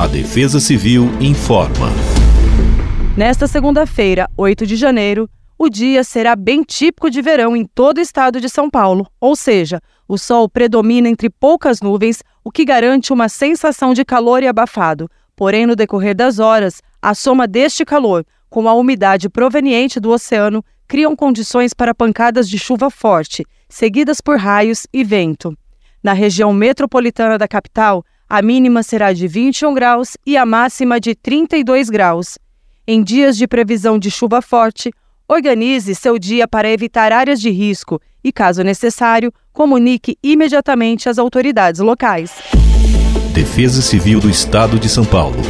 A Defesa Civil informa. Nesta segunda-feira, 8 de janeiro, o dia será bem típico de verão em todo o estado de São Paulo, ou seja, o sol predomina entre poucas nuvens, o que garante uma sensação de calor e abafado. Porém, no decorrer das horas, a soma deste calor com a umidade proveniente do oceano criam condições para pancadas de chuva forte, seguidas por raios e vento. Na região metropolitana da capital, a mínima será de 21 graus e a máxima de 32 graus. Em dias de previsão de chuva forte, organize seu dia para evitar áreas de risco e, caso necessário, comunique imediatamente às autoridades locais. Defesa Civil do Estado de São Paulo.